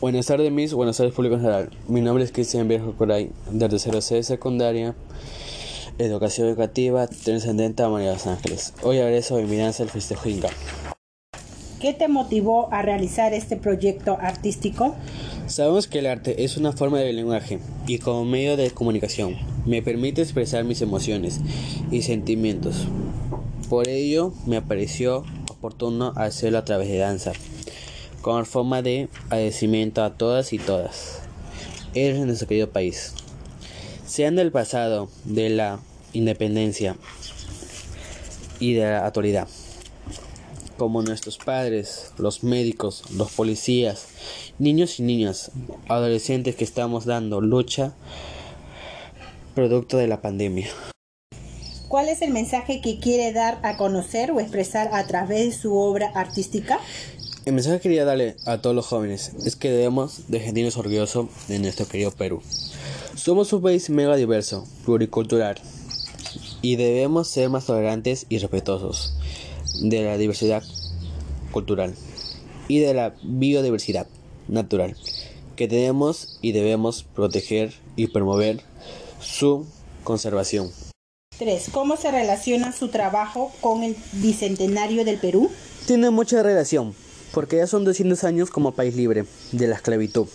Buenas tardes, mis. Buenas tardes, público en general. Mi nombre es Cristian Viejo Coray, de tercero C de secundaria, educación educativa, trascendente a María de los Ángeles. Hoy hablaré sobre mi danza el festejo Inca. ¿Qué te motivó a realizar este proyecto artístico? Sabemos que el arte es una forma de lenguaje y como medio de comunicación me permite expresar mis emociones y sentimientos. Por ello me pareció oportuno hacerlo a través de danza con forma de agradecimiento a todas y todas. Eres nuestro querido país. Sean del pasado, de la independencia y de la actualidad. Como nuestros padres, los médicos, los policías, niños y niñas, adolescentes que estamos dando lucha producto de la pandemia. ¿Cuál es el mensaje que quiere dar a conocer o expresar a través de su obra artística? El mensaje que quería darle a todos los jóvenes es que debemos de sentirnos orgullosos de nuestro querido Perú. Somos un país mega diverso, pluricultural, y debemos ser más tolerantes y respetuosos de la diversidad cultural y de la biodiversidad natural que tenemos y debemos proteger y promover su conservación. 3. ¿Cómo se relaciona su trabajo con el Bicentenario del Perú? Tiene mucha relación, porque ya son 200 años como país libre de la esclavitud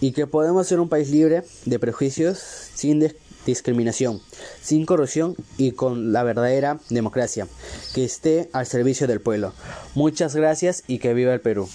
y que podemos ser un país libre de prejuicios sin discriminación, sin corrupción y con la verdadera democracia que esté al servicio del pueblo. Muchas gracias y que viva el Perú.